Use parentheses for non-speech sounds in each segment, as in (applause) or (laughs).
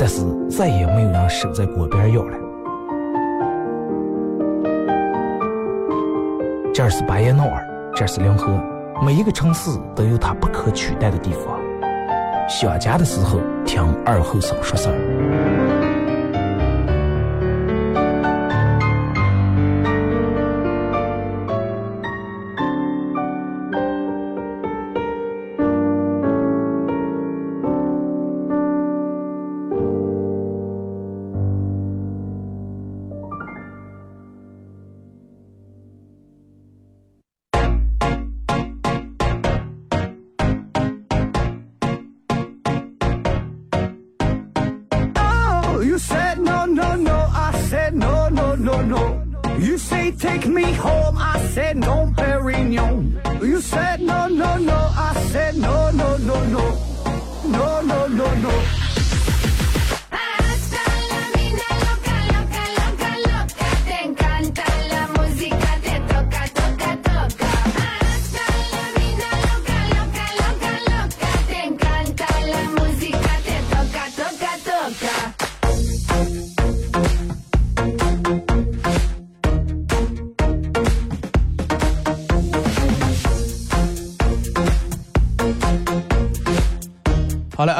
但是再也没有人守在锅边咬了。这儿是巴彦淖尔。这是临河，每一个城市都有它不可取代的地方。想家的时候，听二后生说事儿。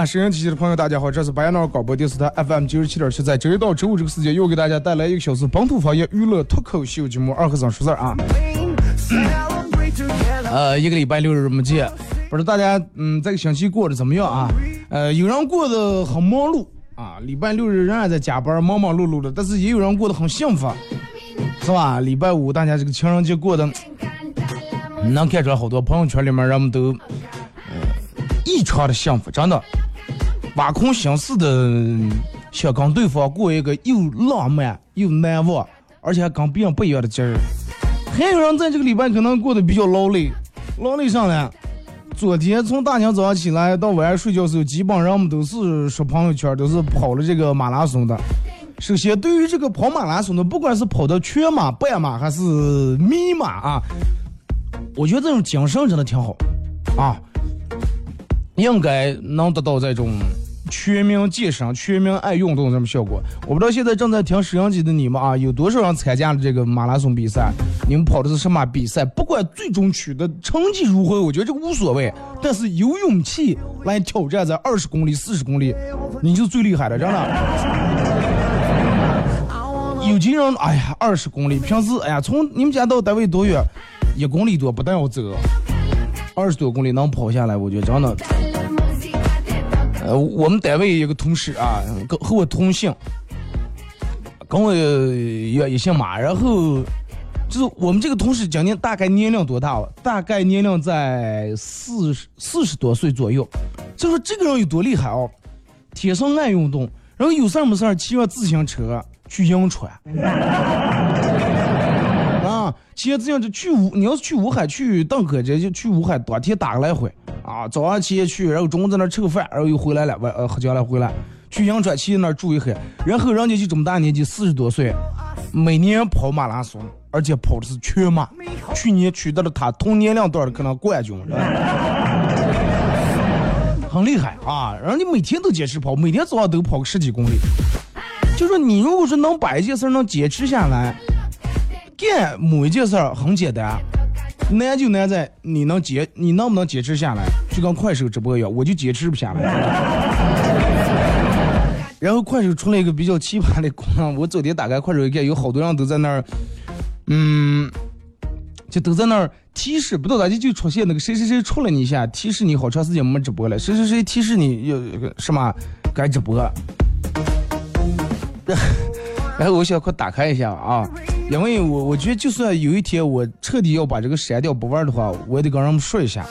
啊，收音机前的朋友，大家好，这是白彦淖广播电视台 FM 九十七点七，在周一到周五这个时间，又给大家带来一个小时本土方言娱乐脱口秀节目《二和尚说事儿》啊。呃，一个礼拜六日没见，不知道大家嗯这个星期过得怎么样啊？呃，有人过得很忙碌啊，礼拜六日仍然在加班，忙忙碌碌的，但是也有人过得很幸福，是吧？礼拜五大家这个情人节过得，能看出来好多朋友圈里面人们都。异常的幸福，真的，挖空心思的想跟对方过一个又浪漫又难忘，而且还跟别人不一样的节日。还有人在这个礼拜可能过得比较劳累，劳累上来，昨天从大娘早上起来到晚上睡觉时候，基本上我们都是刷朋友圈，都是跑了这个马拉松的。首先，对于这个跑马拉松的，不管是跑的全马、半马还是迷马啊，我觉得这种精神真的挺好啊。应该能得到这种全民健身、全民爱运动这种效果。我不知道现在正在听收音机的你们啊，有多少人参加了这个马拉松比赛？你们跑的是什么比赛？不管最终取得成绩如何，我觉得这个无所谓。但是有勇气来挑战在二十公里、四十公里，你就最厉害的，真的。有些人，哎呀，二十公里，平时哎呀，从你们家到单位多远？一公里多，不但要走。二十多公里能跑下来，我觉得真的。我们单位有个同事啊，跟和我同姓，跟我也也姓马，然后就是我们这个同事今年大概年龄多大了？大概年龄在四十四十多岁左右。就说这个人有多厉害哦，天生爱运动，然后有事儿没事儿骑着自行车去银川。(laughs) 骑着自行车去武，你要是去武汉去邓河这就去武汉，当天打个来回啊，早上骑去，然后中午在那吃个饭，然后又回来了，晚呃喝酒了回来。去银川骑那儿住一黑，然后人家就这么大年纪，四十多岁，每年跑马拉松，而且跑的是全马，去年取得了他同年龄段的可能冠军，(laughs) 很厉害啊！人家每天都坚持跑，每天早上都跑个十几公里。就说你如果说能把一件事能坚持下来，干某一件事儿很简单，难就难在你能坚，你能不能坚持下来？就跟快手直播一样，我就坚持不下来。(laughs) 然后快手出了一个比较奇葩的功能，我昨天打开快手一看，有好多人都在那儿，嗯，就都在那儿提示，不知道咋就就出现那个谁谁谁出了你一下，提示你好长时间没直播了，谁谁谁提示你要什么该直播。然 (laughs) 后我想快打开一下啊，因为我我觉得就算有一天我彻底要把这个删掉不玩的话，我也得跟人们说一下。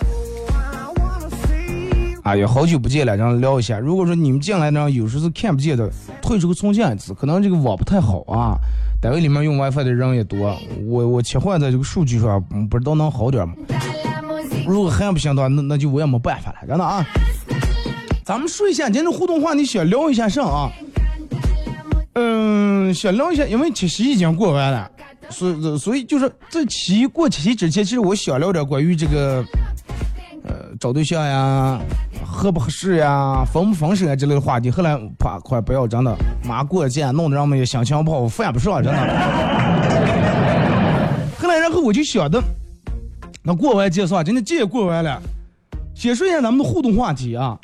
哎呀，好久不见了，然后聊一下。如果说你们进来呢，有时候是看不见的，退出个重建一次，可能这个网不太好啊。单位里面用 (laughs) WiFi 的人也多，我我切换在这个数据上，不知道能好点吗？如果还不行的话，那那就我也没办法了，真的啊。咱们说一下，今天互动话题想聊一下啥啊？嗯，想聊一下，因为七夕已经过完了，所以所以就是在七过七夕之前，其实我想聊点关于这个，呃，找对象呀。合不合适呀，分不分手啊之类的话题，后来怕快不要真的，妈过节弄得让我们也心情不好，犯不上真的。(laughs) 后来然后我就想的，那过完节算，今天节也过完了，先说一下咱们的互动话题啊，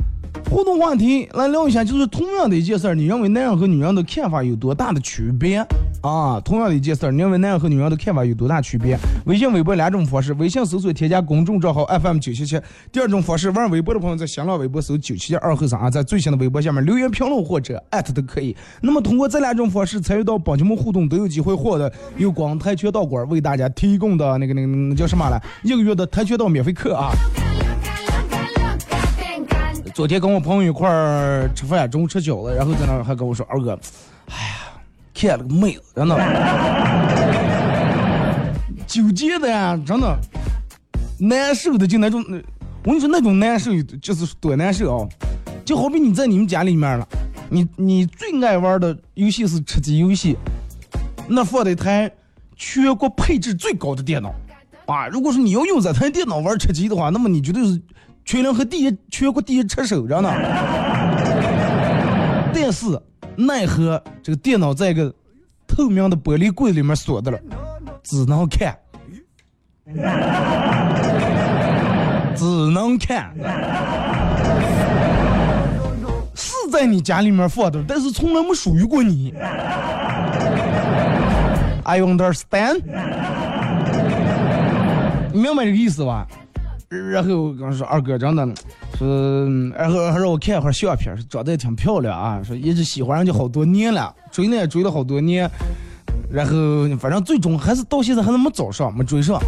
互动话题来聊一下，就是同样的一件事儿，你认为男人和女人的看法有多大的区别？啊，同样的一件事儿，你认为男人和女人的看法有多大区别？微信、微博两种方式，微信搜索添加公众账号 FM 九七七。第二种方式，玩微博的朋友在新浪微博搜九七七二后三啊，在最新的微博下面留言评论或者艾特都可以。那么通过这两种方式参与到帮节目互动，都有机会获得由广泰拳道馆为大家提供的那个那个那叫什么来？一个月的跆拳道免费课啊！昨天跟我朋友一块儿吃饭，中午吃饺子，然后在那儿还跟我说二哥，哎呀。看了个妹子，真的，纠结的呀，真的，难受的就那种，我跟你说那种难受就是多难受啊！就好比你在你们家里面了，你你最爱玩的游戏是吃鸡游戏，那放的一台全国配置最高的电脑啊！如果说你要用这台电脑玩吃鸡的话，那么你绝对是全联合第一，全国第一车手，着呢。(laughs) 但是。奈何这个电脑在一个透明的玻璃柜里面锁着了，只能看，(laughs) 只能看，是在你家里面放的，但是从来没属于过你。I understand，你明白这个意思吧？然后刚说二哥真的，说然后还让我看一会儿相片，长得也挺漂亮啊。说一直喜欢人家好多年了，追呢也追了好多年，然后反正最终还是到现在还是没找上，没追上。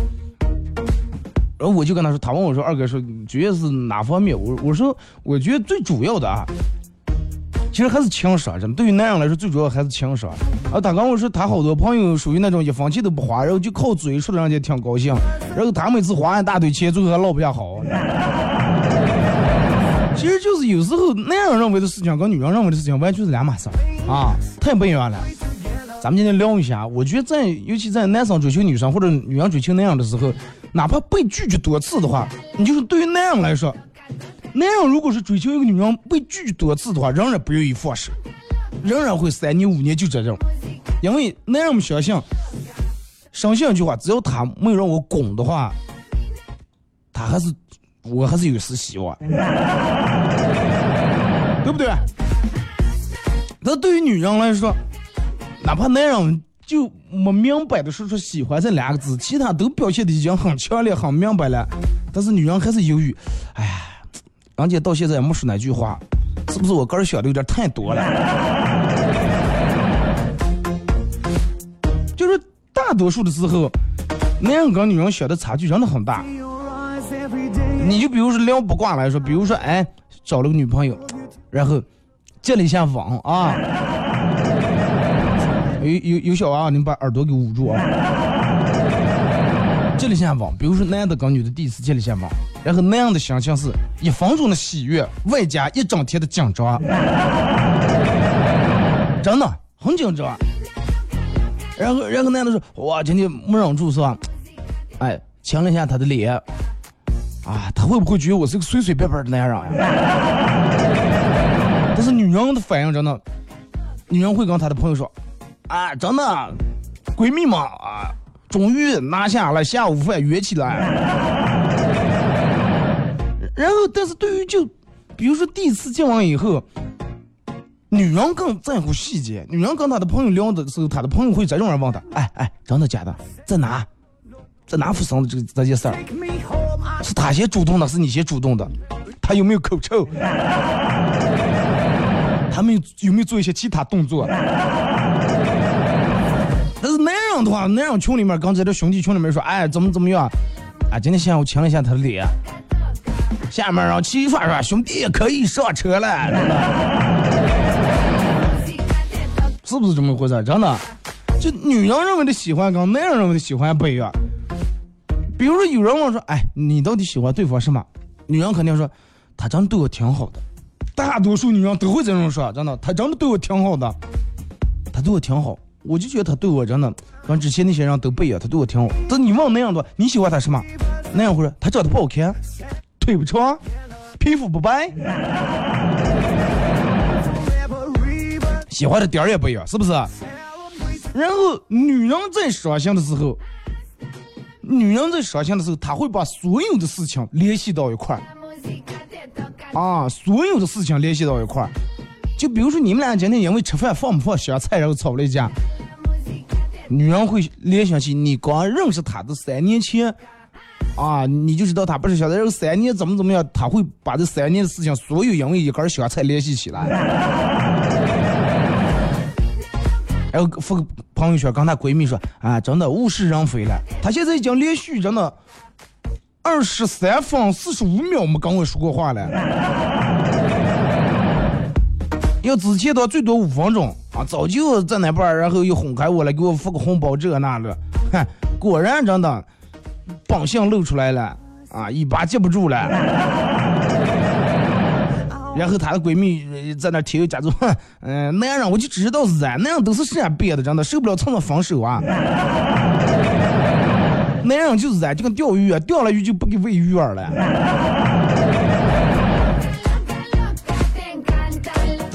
然后我就跟他说，他问我说二哥说主要是哪方面？我我说我觉得最主要的啊。其实还是情商，真的对于男人来说，最主要还是情商。啊，他跟我说，他好多朋友属于那种一分钱都不花，然后就靠嘴说的人家挺高兴，然后他每次花一大堆钱，最后还落不下好。(laughs) 其实就是有时候男人认为的事情跟女人认为的事情完全是两码事啊，太不一样了。咱们今天聊一下，我觉得在尤其在男生追求女生或者女人追求男人的时候，哪怕被拒绝多次的话，你就是对于男人来说。男人如果是追求一个女人被拒多次的话，仍然不愿意放手，仍然会三年五年就这种，因为男人们相信，相信一句话，只要他没有让我拱的话，他还是我还是有丝希望，对不对？那对于女人来说，哪怕男人就没明白的说出喜欢这两个字，其他都表现的已经很强烈、很明白了，但是女人还是犹豫，哎呀。人家到现在也没说那句话，是不是我个人想的有点太多了？(laughs) 就是大多数的时候，男人跟女人想的差距真的很大。你就比如说聊八卦来说，比如说哎找了个女朋友，然后接了一下网啊，有有有小娃，你们把耳朵给捂住啊。接了一下网，比如说男的跟女的第一次接了一下网，然后那样的心情是一分钟的喜悦，外加一整天的紧张，(laughs) 真的很紧张。然后，然后男的说：“哇，今天没忍住是吧？哎，亲了一下他的脸，啊，他会不会觉得我是个随随便便的男人呀？(laughs) 但是女人的反应真的，女人会跟她的朋友说：啊，真的，闺蜜嘛，啊，终于拿下了下午饭约起来。然后，但是对于就，比如说第一次见完以后。”女人更在乎细节。女人跟她的朋友聊的时候，她的朋友会这种人问她：“哎哎，真的假的？在哪？在哪发生的这个这件事儿？是他先主动的，是你先主动的？他有没有口臭？他们有没有做一些其他动作？但是男人的话，那样群里面刚才这兄弟群里面说：哎，怎么怎么样？啊，今天下午亲了一下他的脸。下面让齐刷刷兄弟可以上车了。(laughs) 是不是这么回事？真的，就女人认为的喜欢跟男人认为的喜欢不一样。比如说，有人问说：“哎，你到底喜欢对方什么？”女人肯定说：“他真的对我挺好的。”大多数女人都会这么说，真的，他真的对我挺好的，他对我挺好。我就觉得他对我真的跟之前那些人都不一样，他对我挺好。但你问那样多，你喜欢他什么？那样会说他长得不好看，腿不长，皮肤不白。喜欢的点儿也不一样，是不是？然后女人在伤心的时候，女人在伤心的时候，她会把所有的事情联系到一块儿，啊，所有的事情联系到一块儿。就比如说你们俩今天因为吃饭放不放香菜，然后吵了一架，女人会联想起你刚认识他的三年前，啊，你就知道他不是香菜，然后三年怎么怎么样，他会把这三年的事情所有因为一根香菜联系起来。(laughs) 然后发个朋友圈，跟她闺蜜说：“啊，真的物是人非了。她现在已经连续真的二十三分四十五秒没跟我说过话了。要之前的最多五分钟啊，早就在那边，然后又哄开我了，给我发个红包这那的。(laughs) 哼，果然真的本性露出来了啊，一把接不住了。(laughs) ”然后她的闺蜜在那添油加醋，嗯，男人我就知道是男人都是这样变的，真的受不了蹭蹭分手啊。(laughs) 男人就是这样，就跟钓鱼啊，钓了鱼就不给喂鱼饵了。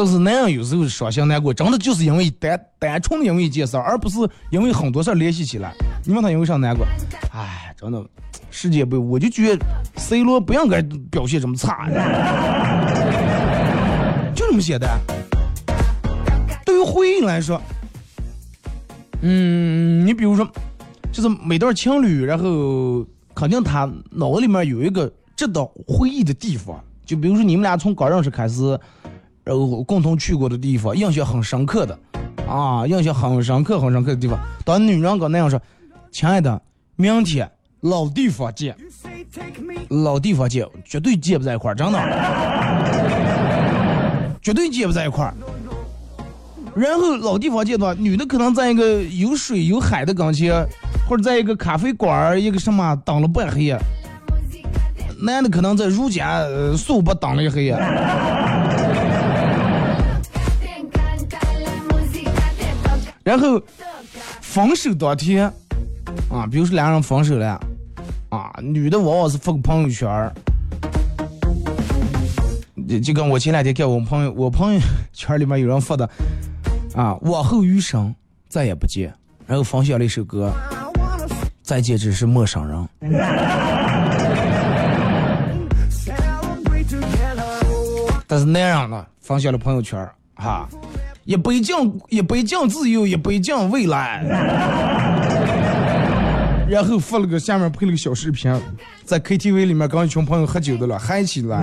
但是男人有时候伤心难过，真的就是因为单单纯的因为一件事，而不是因为很多事联系起来。你问他因为啥难过？哎，真的，世界杯我就觉得 C 罗不应该表现这么差。就这么写的。对于回忆来说，嗯，你比如说，就是每段情侣，然后肯定他脑子里面有一个值得回忆的地方。就比如说你们俩从刚认识开始，然后共同去过的地方，印象很深刻的，啊，印象很深刻、很深刻的地方。当女人跟那样说：“亲爱的，明天老地方见，老地方见，绝对见不在一块儿，真的。(laughs) ”绝对见不在一块儿。然后老地方见到女的可能在一个有水有海的跟前，或者在一个咖啡馆儿一个什么挡了半黑；男的可能在如家素不挡了一黑。然后分手当天啊，比如说两人分手了啊，女的往往是发个朋友圈儿。就就跟我前两天看我朋友，我朋友圈里面有人发的，啊，往后余生再也不见，然后分享了一首歌，再见只是陌生人。但是那样的分享了朋友圈，哈，一杯敬一杯敬自由，一杯敬未来，然后发了个下面配了个小视频，在 KTV 里面跟一群朋友喝酒的了，嗨起来。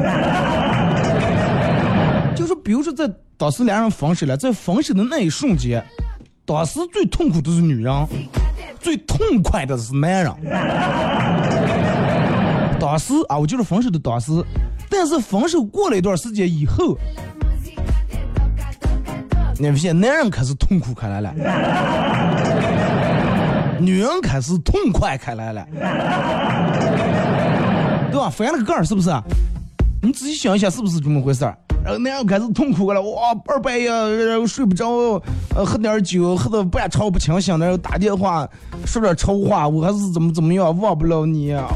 就是比如说，在当时两人分手了，在分手的那一瞬间，当时最痛苦的是女人，最痛快的是男人。当时啊，我就是分手的当时，但是分手过了一段时间以后，你发现男人开始痛苦开来了，女人开始痛快开来了，对吧？翻了个盖儿，是不是？你仔细想一下，是不是这么回事儿？然后男人开始痛苦了，哇，二半夜然后睡不着，呃，喝点酒，喝的半吵不清醒，然后打电话说点丑话，我还是怎么怎么样，忘不了你，啊，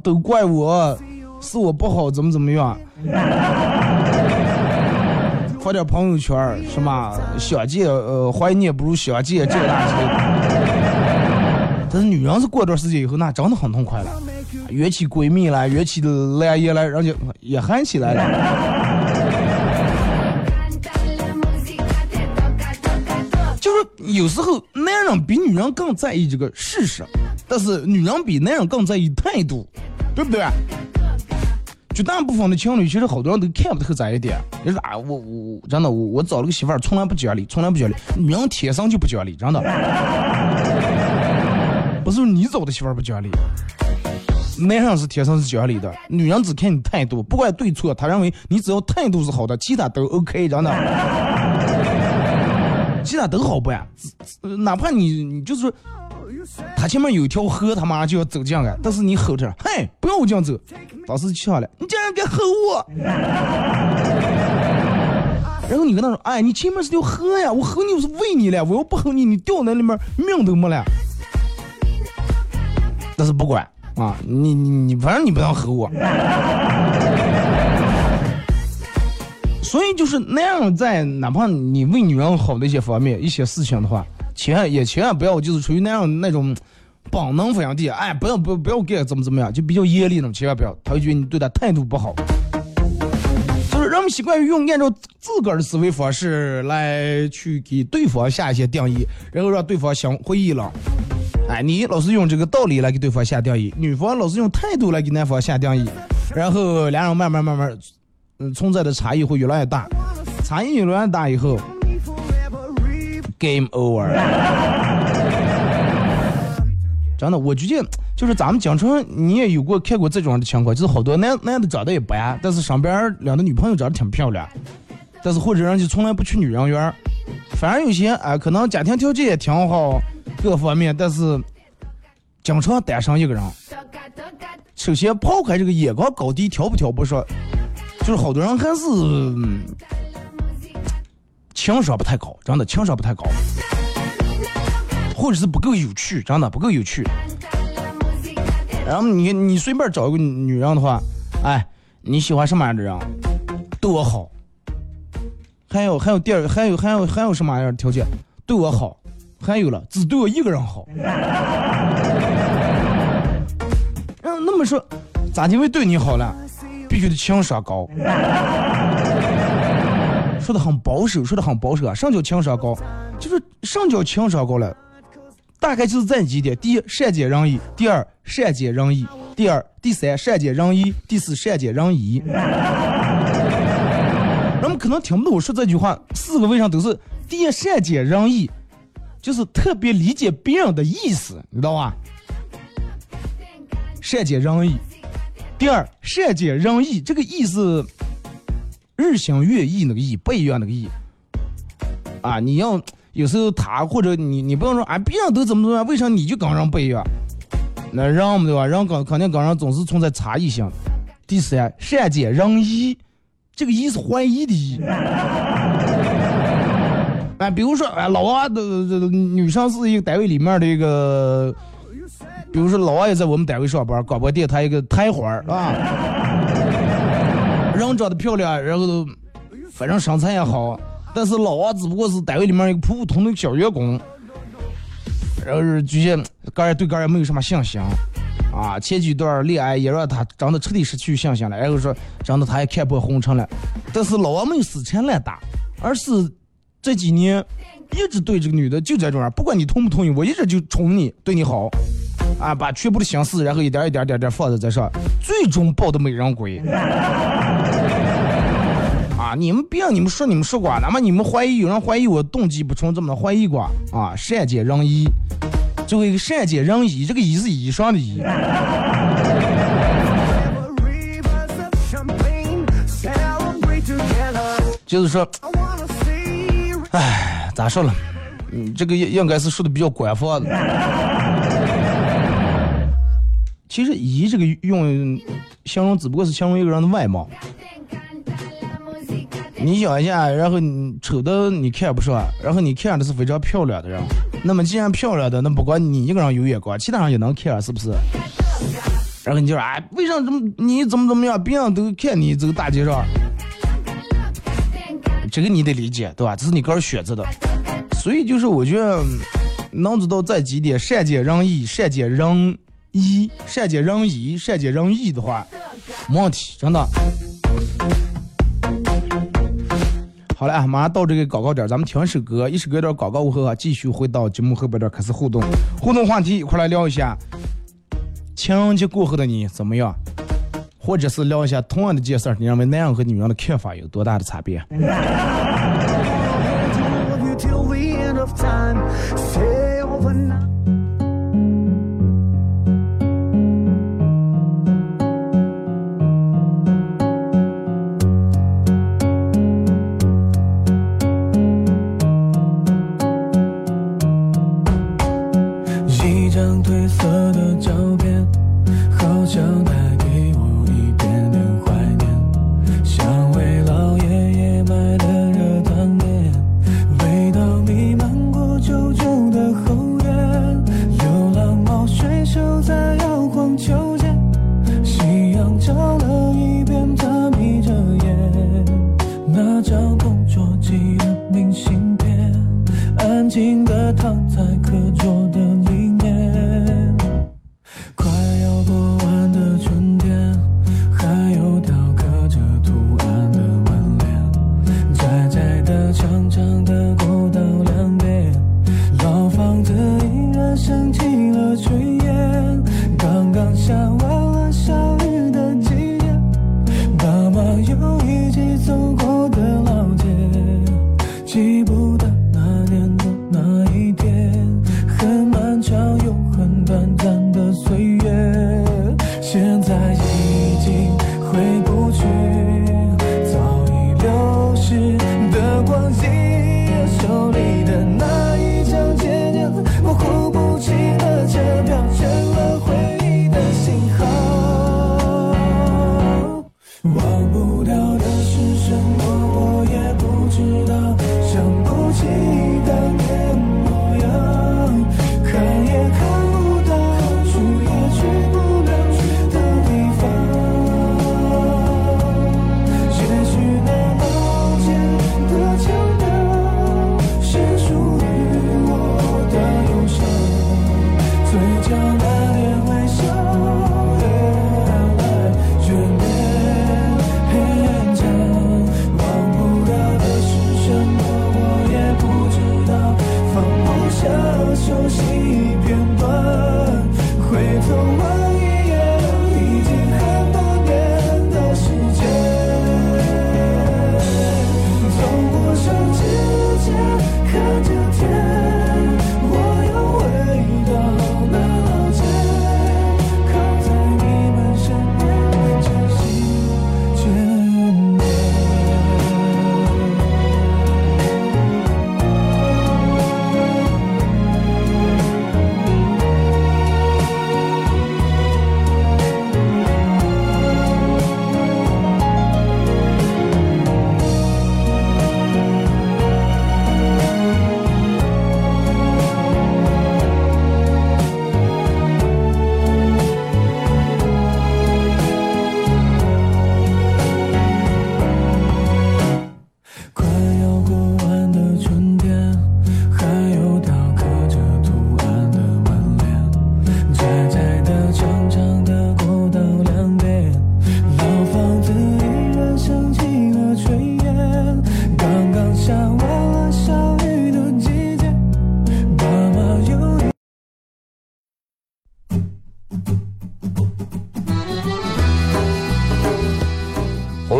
都怪我，是我不好，怎么怎么样，发点朋友圈什么相见，呃，怀念不如相见，这那些。但是女人是过段时间以后，那真的很痛快了，约起闺蜜来，约起来也来，人家也喊起来了。(laughs) 就是有时候男人比女人更在意这个事实，但是女人比男人更在意态度，对不对？绝大部分的情侣，其实好多人都看不透这一点。你说啊，我我真的我我找了个媳妇儿，从来不讲理，从来不讲理。女人天生就不讲理，真的。不是你找的媳妇儿不讲理，男人是天生是讲理的，女人只看你态度，不管对错，他认为你只要态度是好的，其他都 OK，真的，其他都好办，哪怕你你就是说，他前面有一条河，他妈就要走这样，但是你吼着，嘿，不要我这样走，当时气了，你竟然敢吼我，(laughs) 然后你跟他说，哎，你前面是条河呀，我吼你我是为你了，我要不吼你，你掉那里面命都没了。但是不管啊，你你你，反正你不要吼我。(laughs) 所以就是那样，在哪怕你为女人好的一些方面、一些事情的话，千万也千万不要就是处于那样那种本能反应地，哎，不要不不要给怎么怎么样，就比较严厉那种，千万不要，他会觉得你对他态度不好。就是人们习惯于用按照自个儿的思维方式来去给对方下一些定义，然后让对方想回忆了。哎，你老是用这个道理来给对方下定义，女方老是用态度来给男方下定义，然后两人慢慢慢慢，嗯，存在的差异会越来越大，差异越来越大以后，game over。真的，我觉得就是咱们江城，你也有过看过这种的情况，就是好多男男的长得也白，但是身边两个女朋友长得挺漂亮，但是或者人家从来不去女人缘，反而有些啊，可能家庭条件也挺好。各方面，但是经常单身一个人。首先抛开这个眼光高低挑不挑不说，就是好多人还是情商不太高，真的情商不太高，或者是不够有趣，真的不够有趣。然后你你随便找一个女人的话，哎，你喜欢什么样的人？对我好。还有还有第二还有还有还有什么样的条件？对我好。还有了，只对我一个人好。嗯，那么说，咋就会对你好了？必须得情商高。说的很保守，说的很保守啊。上叫情商高？就是上叫情商高了，大概就是这几点：第一，善解人意；第二，善解人意；第二、第三，善解人意；第四，善解人意。人们可能听不懂我说这句话，四个为啥都是第一善解人意。就是特别理解别人的意思，你知道吧？善解人意。第二，善解人意这个意思，日新月异那个异不一样那个异。啊，你要有时候他或者你，你不要说啊，别人都怎么怎么样，为啥你就跟人不一样？那让嘛对吧？人跟肯定跟人总是存在差异性。第三，善解人意，这个意是怀疑的意。(laughs) 哎，比如说，哎，老王的这女生是一个单位里面的一个，比如说老王也在我们单位上班，广播电台一个台花儿，啊，人长得漂亮，然后反正身材也好，但是老王只不过是单位里面一个普普通通的小员工，然后是觉得个人对个人没有什么信心，啊，前几段恋爱也让他真的彻底失去信心了，然后说真的他也看破红尘了，但是老王没有死缠烂打，而是。这几年一直对这个女的就这种样，不管你同不同意，我一直就宠你，对你好，啊，把全部的心思，然后一点一点点点放在这上，最终抱的美人归。啊，你们别，你们说你们说过，哪怕你们怀疑有人怀疑我动机不纯，这么怀疑过啊？善解人意，最后一个善解人意，这个意是衣裳的衣。就是说，哎，咋说了？嗯，这个应应该是说的比较官方的。其实“姨”这个用形容，只不过是形容一个人的外貌。你想一下，然后你丑的你看不上，然后你看的是非常漂亮的人，那么既然漂亮的，那不管你一个人有眼光，其他人也能看，是不是？然后你就说，哎，为啥怎么你怎么怎么样，别人都看你这个大街上。这个你得理解，对吧？这是你个人选择的，所以就是我觉得能做到这几点：善解人意、善解人一、善解人意、善解人意的话，没问题，真的。好了，马上到这个广告点，咱们听一首歌，一首歌点广告过后啊，继续回到节目后边点开始互动，互动话题一块来聊一下，情人节过后的你怎么样？或者是聊一下同样的件事，你认为男人和女人的看法有多大的差别？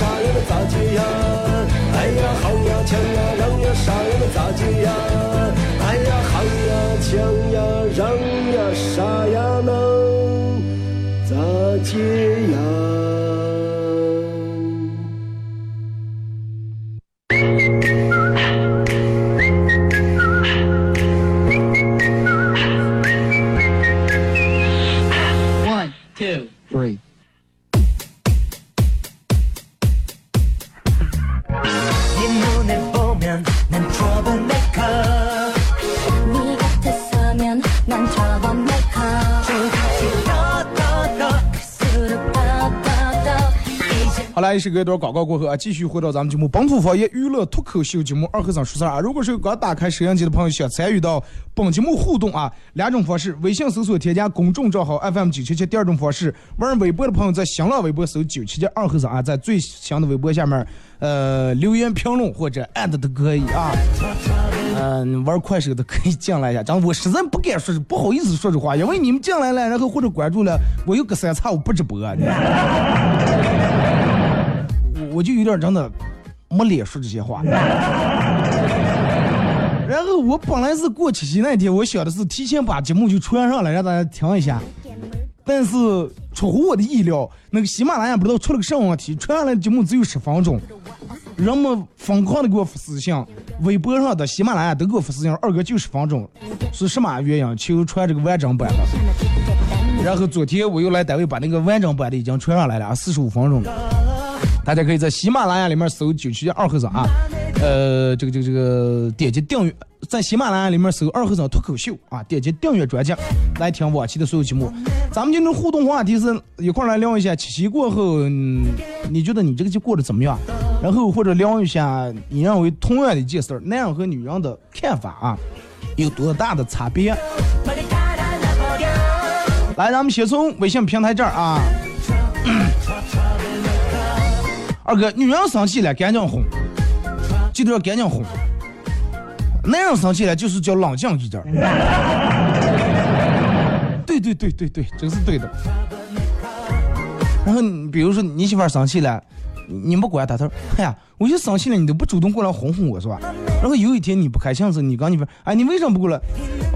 啥呀那咋接呀？哎呀好呀强呀让呀啥呀那咋接呀？哎呀好呀强呀让呀啥呀能咋接？呀一首歌，一段广告过后啊，继续回到咱们节目《本土方言娱乐脱口秀》节目二和尚说事儿啊。如果是刚打开摄像机的朋友，想参与到本节目互动啊，两种方式：微信搜索添加公众账号 FM 九七七；第二种方式，玩微博的朋友在新浪微博搜九七七二和尚啊，在最新的微博下面呃留言评论或者艾特都可以啊。嗯，玩快手的可以进来一下，这样我实在不敢说，不好意思说这话，因为你们进来了，然后或者关注了，我有个三差五不直播啊。我就有点真的没脸说这些话。(laughs) 然后我本来是过七夕那天，我想的是提前把节目就传上来，让大家听一下。但是出乎我的意料，那个喜马拉雅不知道出了个什么问题，传上来的节目只有十分钟。人们疯狂的给我发私信，微博上的、喜马拉雅都给我发私信，二哥就十分钟，是什么原因？求传这个完整版的。然后昨天我又来单位把那个完整版的已经传上来了，四十五分钟。大家可以在喜马拉雅里面搜“九七二和尚”啊，呃，这个这个这个点击订阅，在喜马拉雅里面搜“二和尚脱口秀”啊，点击订阅专辑来听往期的所有节目。咱们今天互动话题是一块来聊一下七夕过后，你觉得你这个节过得怎么样？然后或者聊一下你认为同样的一件事儿，男人和女人的看法啊，有多大的差别？来，咱们先从微信平台这儿啊。二哥，女人生气了赶紧哄，记得要赶紧哄。男人生气了就是叫冷静一点。(laughs) 对对对对对，这是对的。然后比如说你媳妇生气了，你不管她，她说：“哎呀，我就生气了，你都不主动过来哄哄我是吧？”然后有一天你不开心时，你跟你说：“哎，你为什么不过来？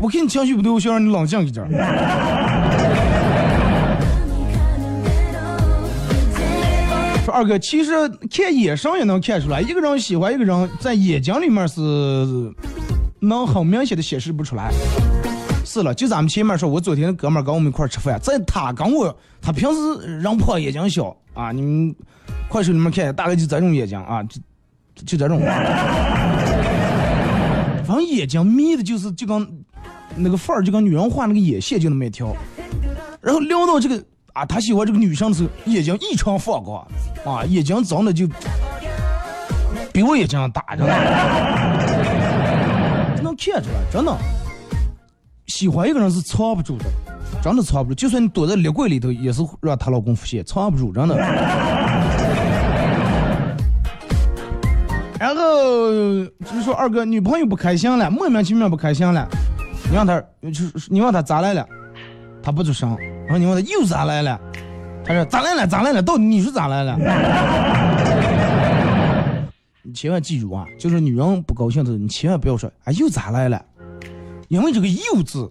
我看你情绪不对，我想让你冷静一点。”说二哥，其实看眼神也能看出来，一个人喜欢一个人，在眼睛里面是能很明显的显示不出来。是了，就咱们前面说，我昨天哥们跟我们一块吃饭，在他跟我，他平时人胖眼睛小啊，你们快手里面看，大概就这种眼睛啊，就就这种，反正眼睛眯的，就是就跟那个范儿，就跟女人画那个眼线就那么一条，然后撩到这个。啊，他喜欢这个女生的时候，眼睛异常放光，啊，眼睛长得就比我眼睛大着呢，(laughs) 能看出来，真的。喜欢一个人是藏不住的，真的藏不住，就算你躲在立柜里头，也是让她老公发现，藏不住，真的。(laughs) 然后就说，二哥女朋友不开心了，莫名其妙不开心了，你让他，就是你问他咋来了，他不吱声。然后你问他又咋来了？他说咋来了？咋来了？到底你是咋来了？(laughs) 你千万记住啊，就是女人不高兴的时候，你千万不要说啊又咋来了，因为这个又字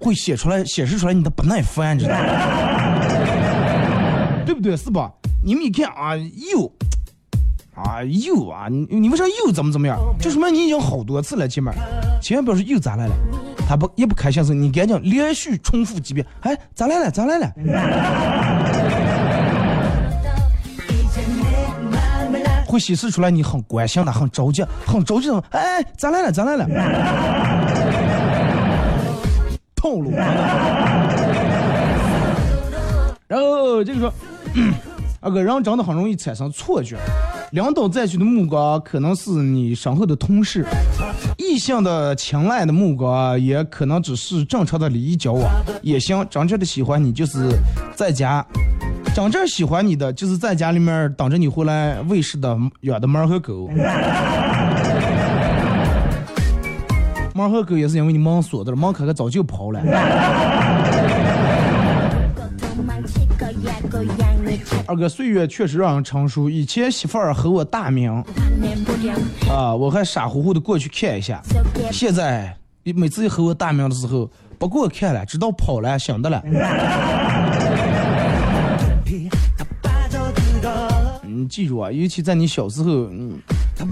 会写出来显示出来你的不耐烦，知道吗？(laughs) 对不对？是吧？你们一看啊又啊又啊，你你为啥又怎么怎么样？就说明你已经好多次了，姐妹千万不要说又咋来了。他不也不开心时，你赶紧连续重复几遍。哎，咋来了？咋来了？(laughs) 会显示出来你很关心他，很着急，很着急的。哎，咋来了？咋来了？套路。然后这个说，(clears throat) 二哥人真的很容易产生错觉。领导在去的目光可能是你身后的同事，异性的青睐的目光也可能只是正常的礼仪交往，也行。真正的喜欢你就是在家真正喜欢你的，就是在家里面等着你回来喂食的养的猫和狗。猫和狗也是因为你门锁的了，门开开早就跑了。二哥，岁月确实让人成熟。以前媳妇儿和我大名啊，我还傻乎乎的过去看一下。现在每次一和我大名的时候，不给我看了，知道跑了，想的了。(laughs) 你记住啊，尤其在你小时候，你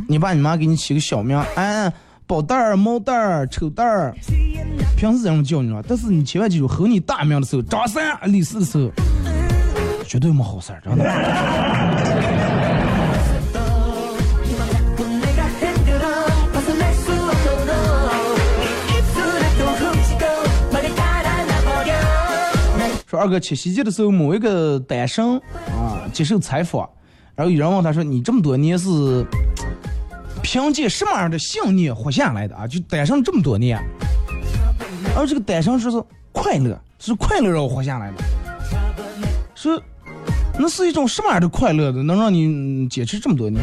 你爸你妈给你起个小名，哎，宝蛋儿、猫蛋儿、丑蛋儿，平时这么叫你了。但是你千万记住，和你大名的时候，张三、李四的时候，绝对没好事儿，真的。说二哥七夕节的时候，某一个单身啊接受采访，然后有人问他说：“你这么多年是凭借什么样的信念活下来的啊？就单身这么多年。”而这个单身说是快乐，是快乐让我活下来的。说那是一种什么样的快乐的，能让你坚持这么多年？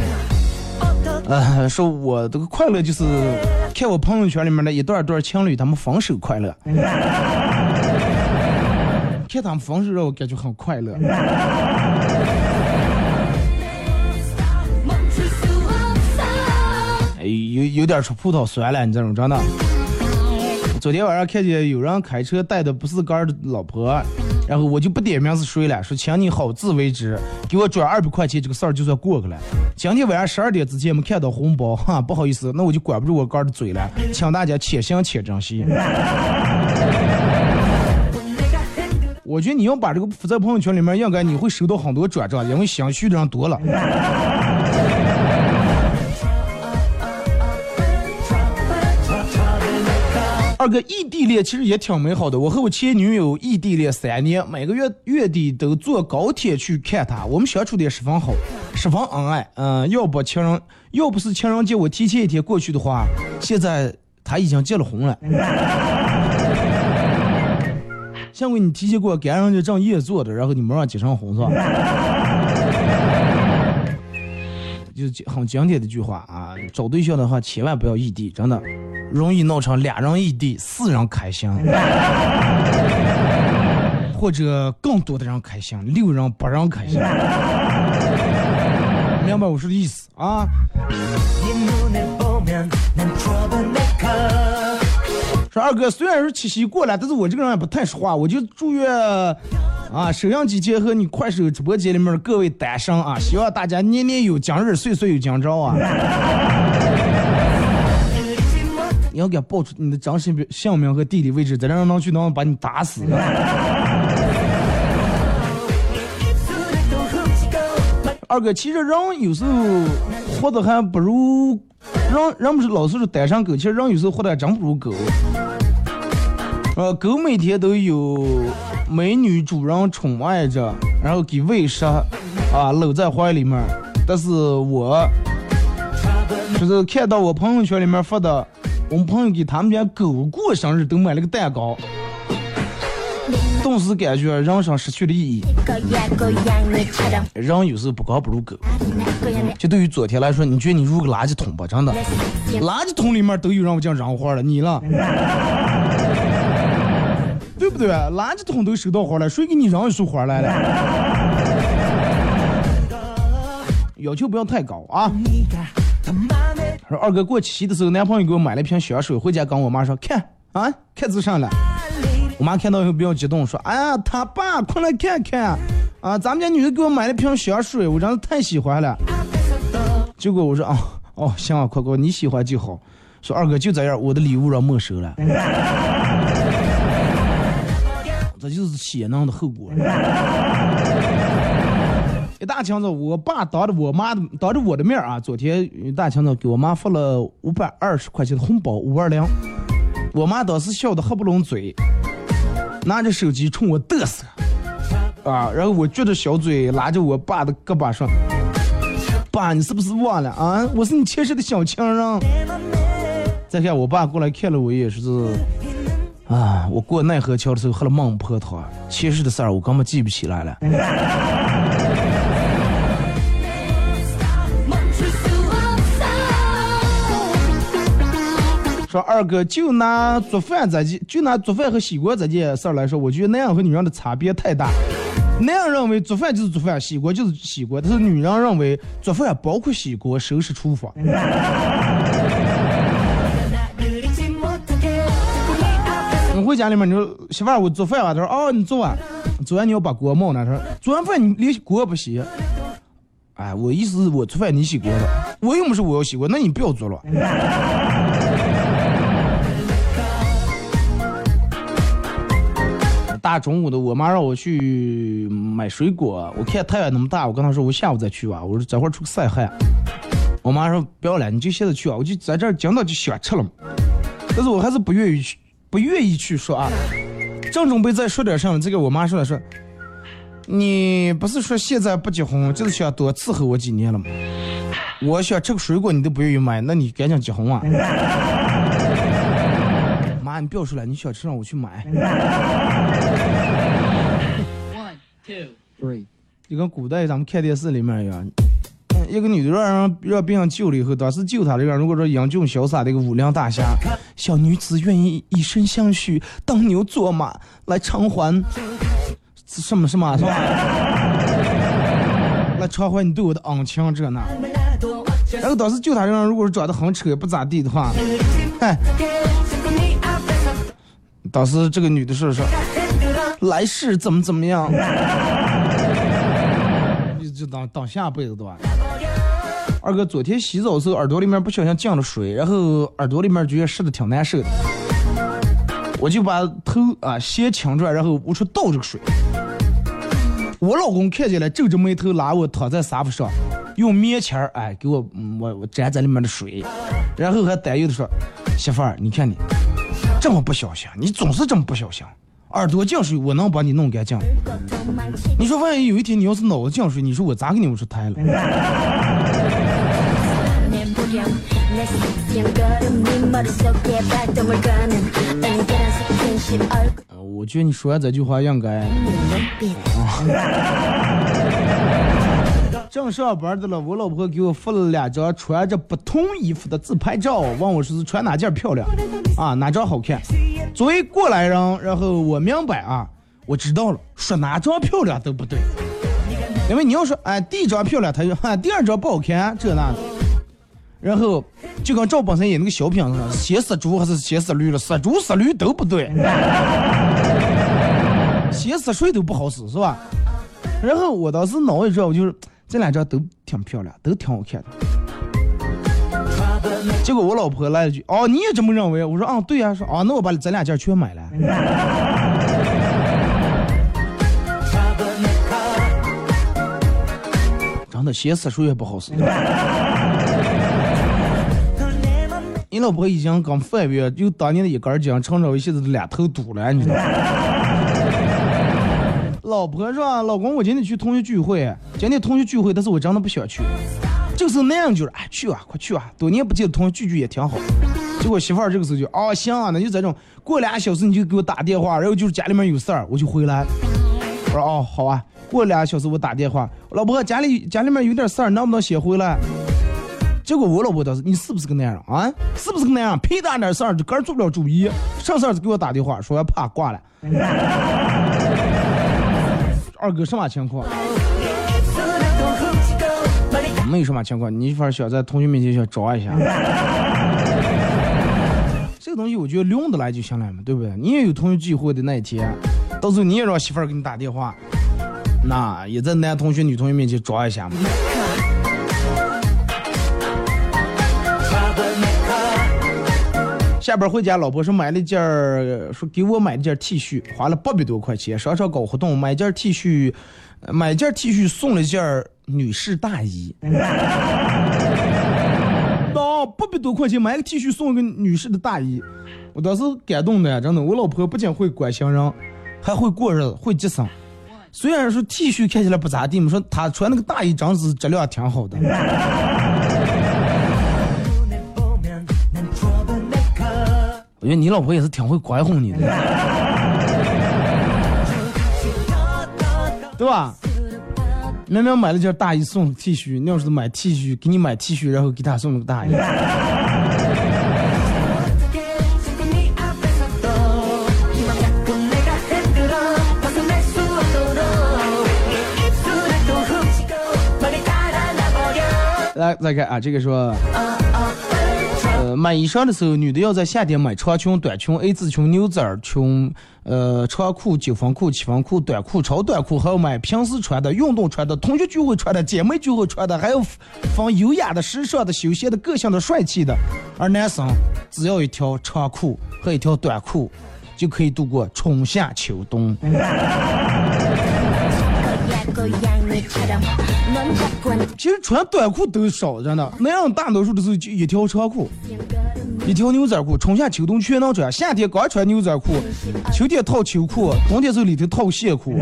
呃，说我这个快乐就是看我朋友圈里面的一段段情侣他们分手快乐。(laughs) 看他们分手让我感觉很快乐。哎，有有点吃葡萄酸了，你这种真的。昨天晚上看见有人开车带的不是哥的老婆，然后我就不点名是谁了，说请你好自为之，给我转二百块钱，这个事儿就算过去了。今天晚上十二点之前没看到红包，(laughs) 哈，不好意思，那我就管不住我哥的嘴了，请大家且行且珍惜。我觉得你要把这个发在朋友圈里面，应该你会收到很多转账，因为想续的人多了。二哥，异地恋其实也挺美好的。我和我前女友异地恋三年，每个月月底都坐高铁去看她。我们相处的也十分好，十分恩爱。嗯，要不情人，要不是情人节我提前一天过去的话，现在她已经结了婚了。(laughs) 下回你提前过，赶上人家正夜做的，然后你没让结上婚是吧？就是很经典的一句话啊，找对象的话千万不要异地，真的。容易闹成俩人异地，四人开心，(laughs) 或者更多的人开心，六人八人开心，明白我说的意思啊？说二哥，虽然是七夕过了，但是我这个人也不太说话，我就祝愿啊，收音机前和你快手直播间里面的各位单身啊，希望大家年年有今日，岁岁有今朝啊！(laughs) 你要给报出你的真实姓名和地理位置，再让能去能把你打死。(laughs) 二哥，其实人有时候活得还不如人，人不是老是单身狗，其实人有时候活得还真不如狗。呃，狗每天都有美女主人宠爱着，然后给喂食，啊，搂在怀里面。但是我就是看到我朋友圈里面发的，我们朋友给他们家狗过生日都买了个蛋糕。顿时感觉人生失去了意义。人有时候不高不如狗。就对于昨天来说，你觉得你入个垃圾桶吧？真的，垃圾桶里面都有人我讲扔花了，你了，对不对？垃圾桶都收到花了，谁给你扔一束花来了？(laughs) 要求不要太高啊。说二哥过七的时候，男朋友给我买了一瓶香水，回家跟我妈说，看啊，看字上了。我妈看到以后比较激动，说：“哎呀，他爸，快来看看啊！咱们家女的给我买了瓶香水，我真是太喜欢了。”结果我说：“哦哦，行啊，快快，你喜欢就好。”说二哥就这样，我的礼物让没收了。这就是血囊的后果。(laughs) 一大清早，我爸当着我妈的当着我的面啊，昨天一大清早给我妈发了五百二十块钱的红包，五二零。我妈当时笑得合不拢嘴。拿着手机冲我嘚瑟，啊！然后我撅着小嘴拉着我爸的胳膊说：“爸，你是不是忘了啊？我是你前世的小情人。”再看我爸过来看了我一眼，说是：“啊，我过奈何桥的时候喝了孟婆汤，其实的事儿我根本记不起来了。说二哥就拿做饭这件，就拿做饭和洗锅这件事儿来说，我觉得男人和女人的差别太大。男人认为做饭就是做饭，洗锅就是洗锅，但是女人认为做饭包括洗锅、收拾厨房。回家里面，你说媳妇儿，我做饭吧。他说哦，你做完，做完你要把锅冒呢。他说做完饭你连锅不洗。哎，我意思是我做饭你洗锅了，我又不是我要洗锅，那你不要做了。大中午的，我妈让我去买水果，我看太阳那么大，我跟她说我下午再去吧，我说这会儿出去晒汗。我妈说不要了，你就现在去啊，我就在这儿讲到就想吃了嘛，但是我还是不愿意去，不愿意去说啊。正准备再说点什么，这个我妈说了说，你不是说现在不结婚，就是想多伺候我几年了吗？我想吃个水果你都不愿意买，那你赶紧结婚啊！(laughs) 妈，你不要说了，你想吃让我去买。One two three，就跟古代咱们看电视里面一样，一个女的让人让别人救了以后，当时救她这个如果说英俊潇洒的一个武林大侠，小女子愿意以身相许，当牛做马来偿还什么什么是吧？(laughs) 来偿还你对我的恩情这那。然后当时救他这人，如果是长得很丑也不咋地的话，哎，当时这个女的说说，来世怎么怎么样，(laughs) 就当当下辈子对吧？二哥昨天洗澡的时候，耳朵里面不小心进了水，然后耳朵里面觉得湿的挺难受的，我就把头啊先清出来，然后我说倒这个水。我老公看见了，皱着眉头拉我躺在沙发上，用棉签儿哎给我我我沾在里面的水，然后还担忧的说：“媳妇儿，你看你这么不小心，你总是这么不小心，耳朵进水我能把你弄干净。你说万一有一天你要是脑子进水，你说我咋给你们说胎了？” (laughs) 我觉得你说完这句话应该。正上班的了，我老婆给我发了两张穿着不同衣服的自拍照，问我说是穿哪件漂亮，啊哪张好看。作为过来人，然后我明白啊，我知道了，说哪张漂亮都不对，因为你要说哎第一张漂亮，他就哈第二张不好看这那的，然后就跟赵本山演那个小品似的，先死猪还是先死驴了，死猪死驴都不对。(laughs) 先死谁都不好使，是吧？然后我当时脑子一转，我就是这两张都挺漂亮，都挺好看的。结果我老婆来了句：“哦，你也这么认为？”我说：“嗯，对呀。”说：“啊，那我把咱俩件全买了。”真的，先死谁也不好使。你老婆已经跟范伟就当年的一根筋，成着现在的两头堵了，你知道吗？老婆说：“老公，我今天去同学聚会，今天同学聚会，但是我真的不想去。这个时候那样就是，哎，去啊，快去啊！多年不见的同学聚聚也挺好。结果媳妇儿这个时候就，哦，行啊，那就这种，过俩小时你就给我打电话，然后就是家里面有事儿，我就回来。我说哦，好啊，过俩小时我打电话，老婆家里家里面有点事儿，能不能先回来？结果我老婆当时，你是不是个男人啊？是不是个男人？屁大点事儿，这个人做不了主意，上事儿就给我打电话，说要怕挂了。二哥什么情况？没有什么情况，你反正想在同学面前想装一下。这个东西我觉得用得来就行了嘛，对不对？你也有同学聚会的那一天，到时候你也让媳妇儿给你打电话，那也在男同学、女同学面前装一下嘛。下班回家，老婆说买了一件，说给我买了件 T 恤，花了八百多块钱。商场搞活动，买件 T 恤，买件 T 恤送了一件女士大衣。(laughs) 哦，八百多块钱买个 T 恤送一个女士的大衣，我当时感动的呀，真的。我老婆不仅会关心人，还会过日子，会节省。虽然说 T 恤看起来不咋地，我说她穿那个大衣，真是质量挺好的。我觉得你老婆也是挺会拐哄你的，对吧？明明买了件大衣送 T 恤，你要是买 T 恤，给你买 T 恤，然后给他送了个大衣。来，再看啊，这个说，买衣裳的时候，女的要在夏天买长裙、短裙、A 字裙、牛仔裙，呃，长裤、九分裤、七分裤、短裤、超短裤，还要买平时穿的、运动穿的、同学聚会穿的、姐妹聚会穿的，还有分优雅的、时尚的、休闲的、个性的、帅气的。而男生只要一条长裤和一条短裤，就可以度过春夏秋冬。其实穿短裤都少着呢，那样大多数的时候就一条长裤，一条牛仔裤，春夏秋冬全能穿。夏天光穿牛仔裤，秋天套秋裤，冬天时候里头套线裤。(laughs)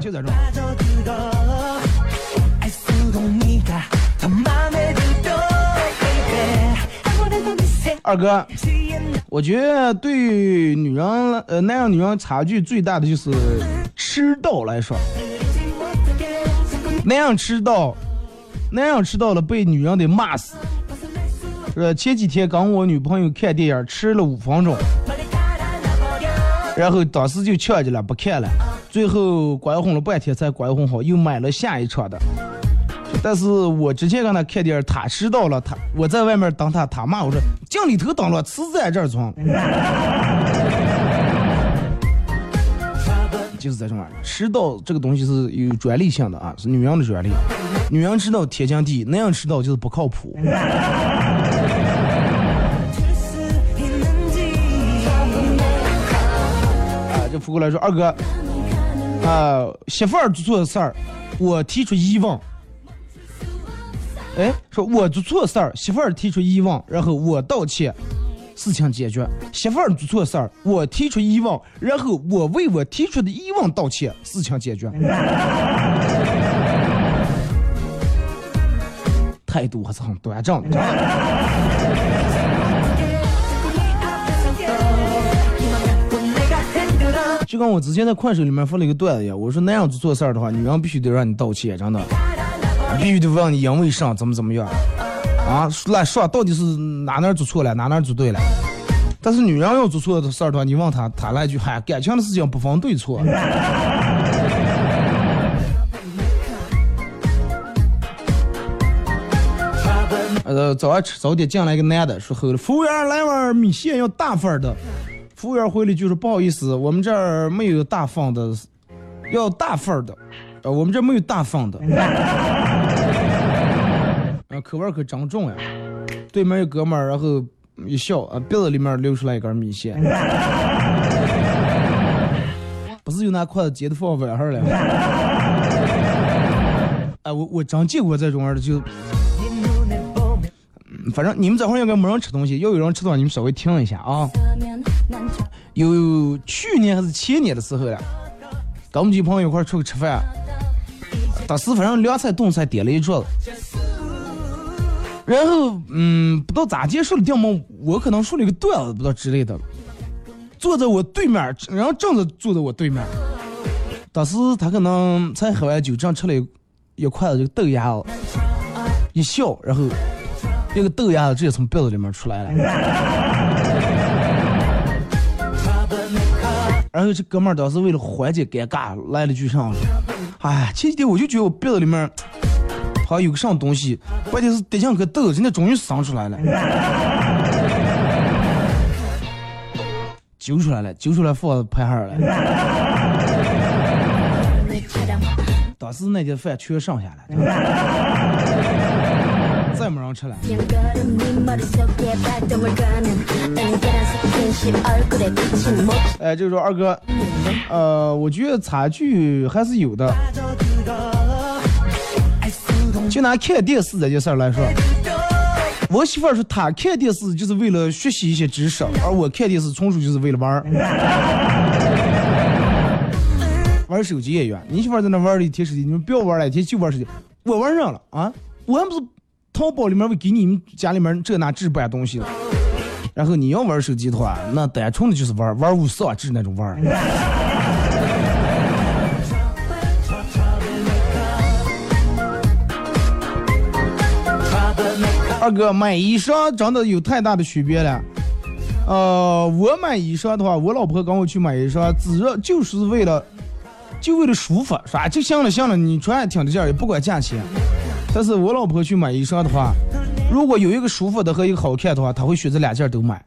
就在这。二哥，我觉得对女人呃男人女人差距最大的就是迟到来说，男人迟到，男人迟到了被女人得骂死。呃，前几天跟我女朋友看电影迟了五分钟，然后当时就呛着了不看了，最后拐哄了半天才拐哄好，又买了下一场的。但是我之前跟他看电影，他迟到了，他我在外面等他，他骂我说进里头等了，迟在这儿装。就是在这玩意儿，迟到这个东西是有专利性的啊，是女人的专利。女人迟到天经地义，男人迟到就是不靠谱。(laughs) 啊，就扑过来说二哥，啊，媳妇儿做错事儿，我提出疑问。哎，说我做错事儿，媳妇儿提出疑问，然后我道歉，事情解决。媳妇儿做错事儿，我提出疑问，然后我为我提出的疑问道歉，事情解决。(laughs) 态度还是很端正的。就跟我之前在快手里面发了一个段子一样，我说那样做错事儿的话，女人必须得让你道歉，真的。必须得问你因为啥，怎么怎么样，啊，来说到底是哪哪做错了，哪哪做对了。但是女人要做错的事儿的话，你问她，她来一句嗨，感情的事情不分对错。(laughs) 呃，早上吃早点进来一个男的，说后服务员来碗米线要大份的。服务员回来就说不好意思，我们这儿没有大份的，要大份的。呃，我们这没有大份的，啊，口味可真重呀！对面一哥们儿，然后一笑，啊，鼻子里面流出来一根米线，(laughs) 不是就拿筷子接的放碗上了？(laughs) 哎，我我真见过这种样的，就，反正你们这会儿应该没人吃东西，要有人吃的话，你们稍微听一下啊。有去年还是前年的时候了，跟我们几个朋友一块儿出去吃饭。当时反正凉菜冻菜点了一桌子，然后嗯，不知道咋结束了，定么我可能说了一个段子，不知道之类的。坐在我对面，然后正着坐在我对面。当时他可能才喝完酒，正吃了一一筷子这个豆芽子，一笑，然后那个豆芽子直接从鼻子里面出来了。(laughs) 然后这哥们儿当时为了缓解尴尬，来了句啥？哎，前几天我就觉得我鼻子里面好像有个什么东西，关键是得像个豆，现在终于生出来了，揪出来了，揪出来放盘上了。当时那天饭全剩下了，再没人吃了。哎，就是说二哥。呃，我觉得差距还是有的。就拿看电视这件事儿来说，我媳妇儿说她看电视就是为了学习一些知识，而我看电视纯属就是为了玩儿。(laughs) 玩手机也一样，你媳妇儿在那玩了一天手机，你们不要玩了一天就玩手机，我玩上了啊！我还不是淘宝里面会给你们家里面这那置办东西了。然后你要玩手机的话，那单纯的就是玩玩无双制那种玩二哥买衣裳真的有太大的区别了。呃，我买衣裳的话，我老婆跟我去买衣裳，只要就是为了就为了舒服，是吧？就行了行了，你穿也挺得劲，也不管价钱。但是我老婆去买衣裳的话，如果有一个舒服的和一个好看的话，她会选择两件都买。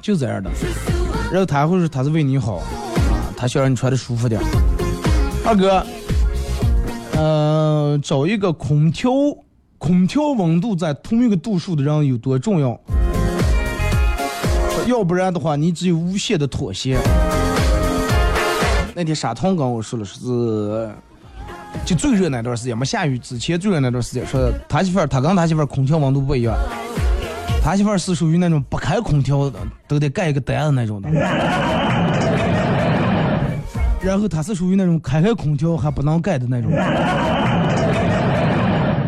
就这样的，然后她会说她是为你好，他，想让你穿的舒服点。二哥，呃，找一个空调空调温度在同一个度数的人有多重要？要不然的话，你只有无限的妥协。那天沙彤跟我说了，是就最热那段时间，没下雨之前最热那段时间，说他媳妇儿，他跟他媳妇儿空调温度不一样。他媳妇儿是属于那种不开空调的都得盖一个单子那种的，然后他是属于那种开开空调还不能盖的那种。(laughs)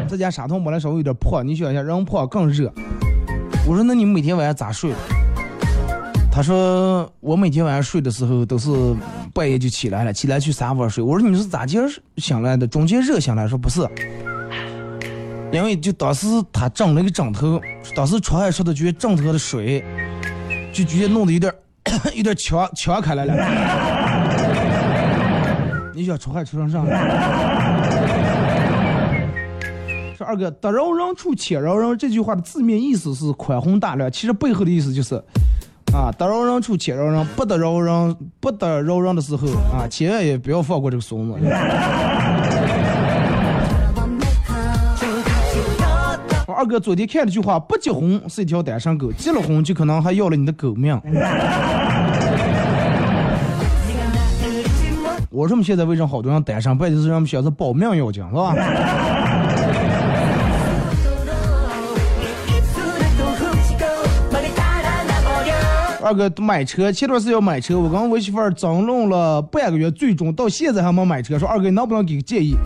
这家沙桶本来稍微有点破，你想一下，人破更热。我说那你每天晚上咋睡？他说我每天晚上睡的时候都是半夜就起来了，起来去沙发睡。我说你是咋今儿醒来的？中间热醒来？说不是。因为就当时他整了一个枕头，当时床上说的觉得枕头的水，就直接弄得有点 (coughs) 有点呛呛开来了。你想出汗出成啥？(laughs) 说二哥，得饶人处且饶人这句话的字面意思是宽宏大量，其实背后的意思就是啊，得饶人处且饶人，不得饶人不得饶人的时候啊，千万也不要放过这个孙子。(laughs) 二哥昨天看了句话，不结婚是一条单身狗，结了婚就可能还要了你的狗命。我说我们现在为什么好多人单身，不就是让我们想着保命要紧，是吧？(laughs) 二哥买车，前段时间要买车，我跟我媳妇儿争论了半个月，最终到现在还没买车。说二哥，你能不能给个建议？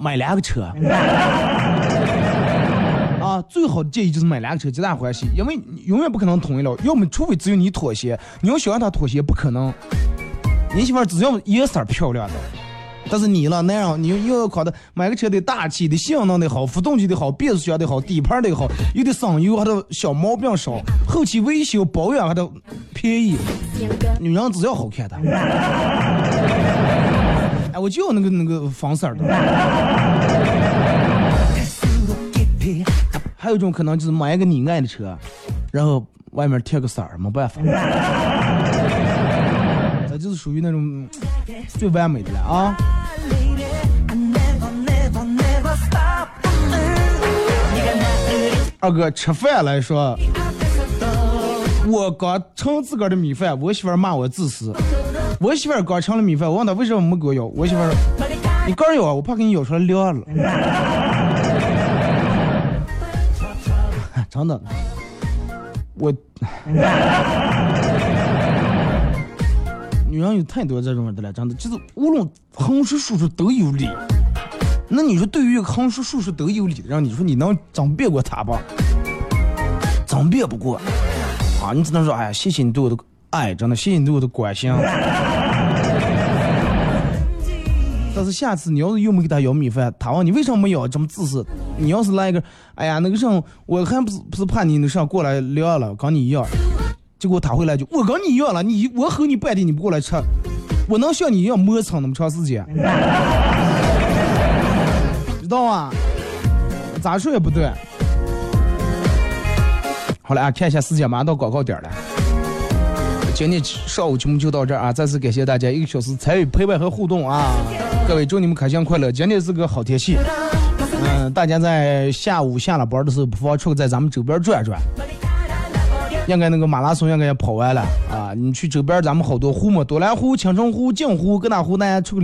买两个车。(laughs) 啊，最好的建议就是买两个车，皆大欢喜，因为你永远不可能统一了，要么除非只有你妥协，你要想让他妥协，不可能。你媳妇儿只要颜色漂亮的，但是你了，那样你又要考的买个车得大气的，性能得好，发动机得好，变速箱得好，底盘得好，又得省油，还得小毛病少，后期维修保养还得便宜。女人只要好看的，哎，我就要那个那个黄色的。还有一种可能就是买一个你爱的车，然后外面贴个色儿，没办法。是属于那种最完美的了啊！二哥吃饭来说，我刚盛自个儿的米饭，我媳妇儿骂我自私。我媳妇儿刚盛了米饭，我问她为什么没给我舀，我媳妇说：“你刚舀啊，我怕给你舀出来凉了。(laughs) ”真的，我。女人有太多这种的了，真的就是无论横竖竖竖都有理。那你说对于一个横竖竖竖都有理的人，你说你能争辩过他吧？争辩不过啊！你只能说，哎呀，谢谢你对我的爱，真的谢谢你对我的关心。(laughs) 但是下次你要是又没给他舀米饭，他问你为什么没舀，这么自私？你要是来一个，哎呀，那个什么，我还不是不是怕你那啥过来聊了，跟你一样。结果他回来就我跟你一样了，你我吼你半天你不过来吃，我能像你一样磨蹭那么长时间？(laughs) 知道吗？咋说也不对。好了啊，看一下时间，马上到广告点了。今天上午节目就到这儿啊，再次感谢大家一个小时参与陪伴和互动啊！各位祝你们开心快乐，今天是个好天气，嗯，大家在下午下了班的时候，不妨出去在咱们周边转转。应该那个马拉松应该也跑完了啊！你去周边咱们好多湖嘛，多兰湖、青城湖、镜湖、各大湖，大家出个。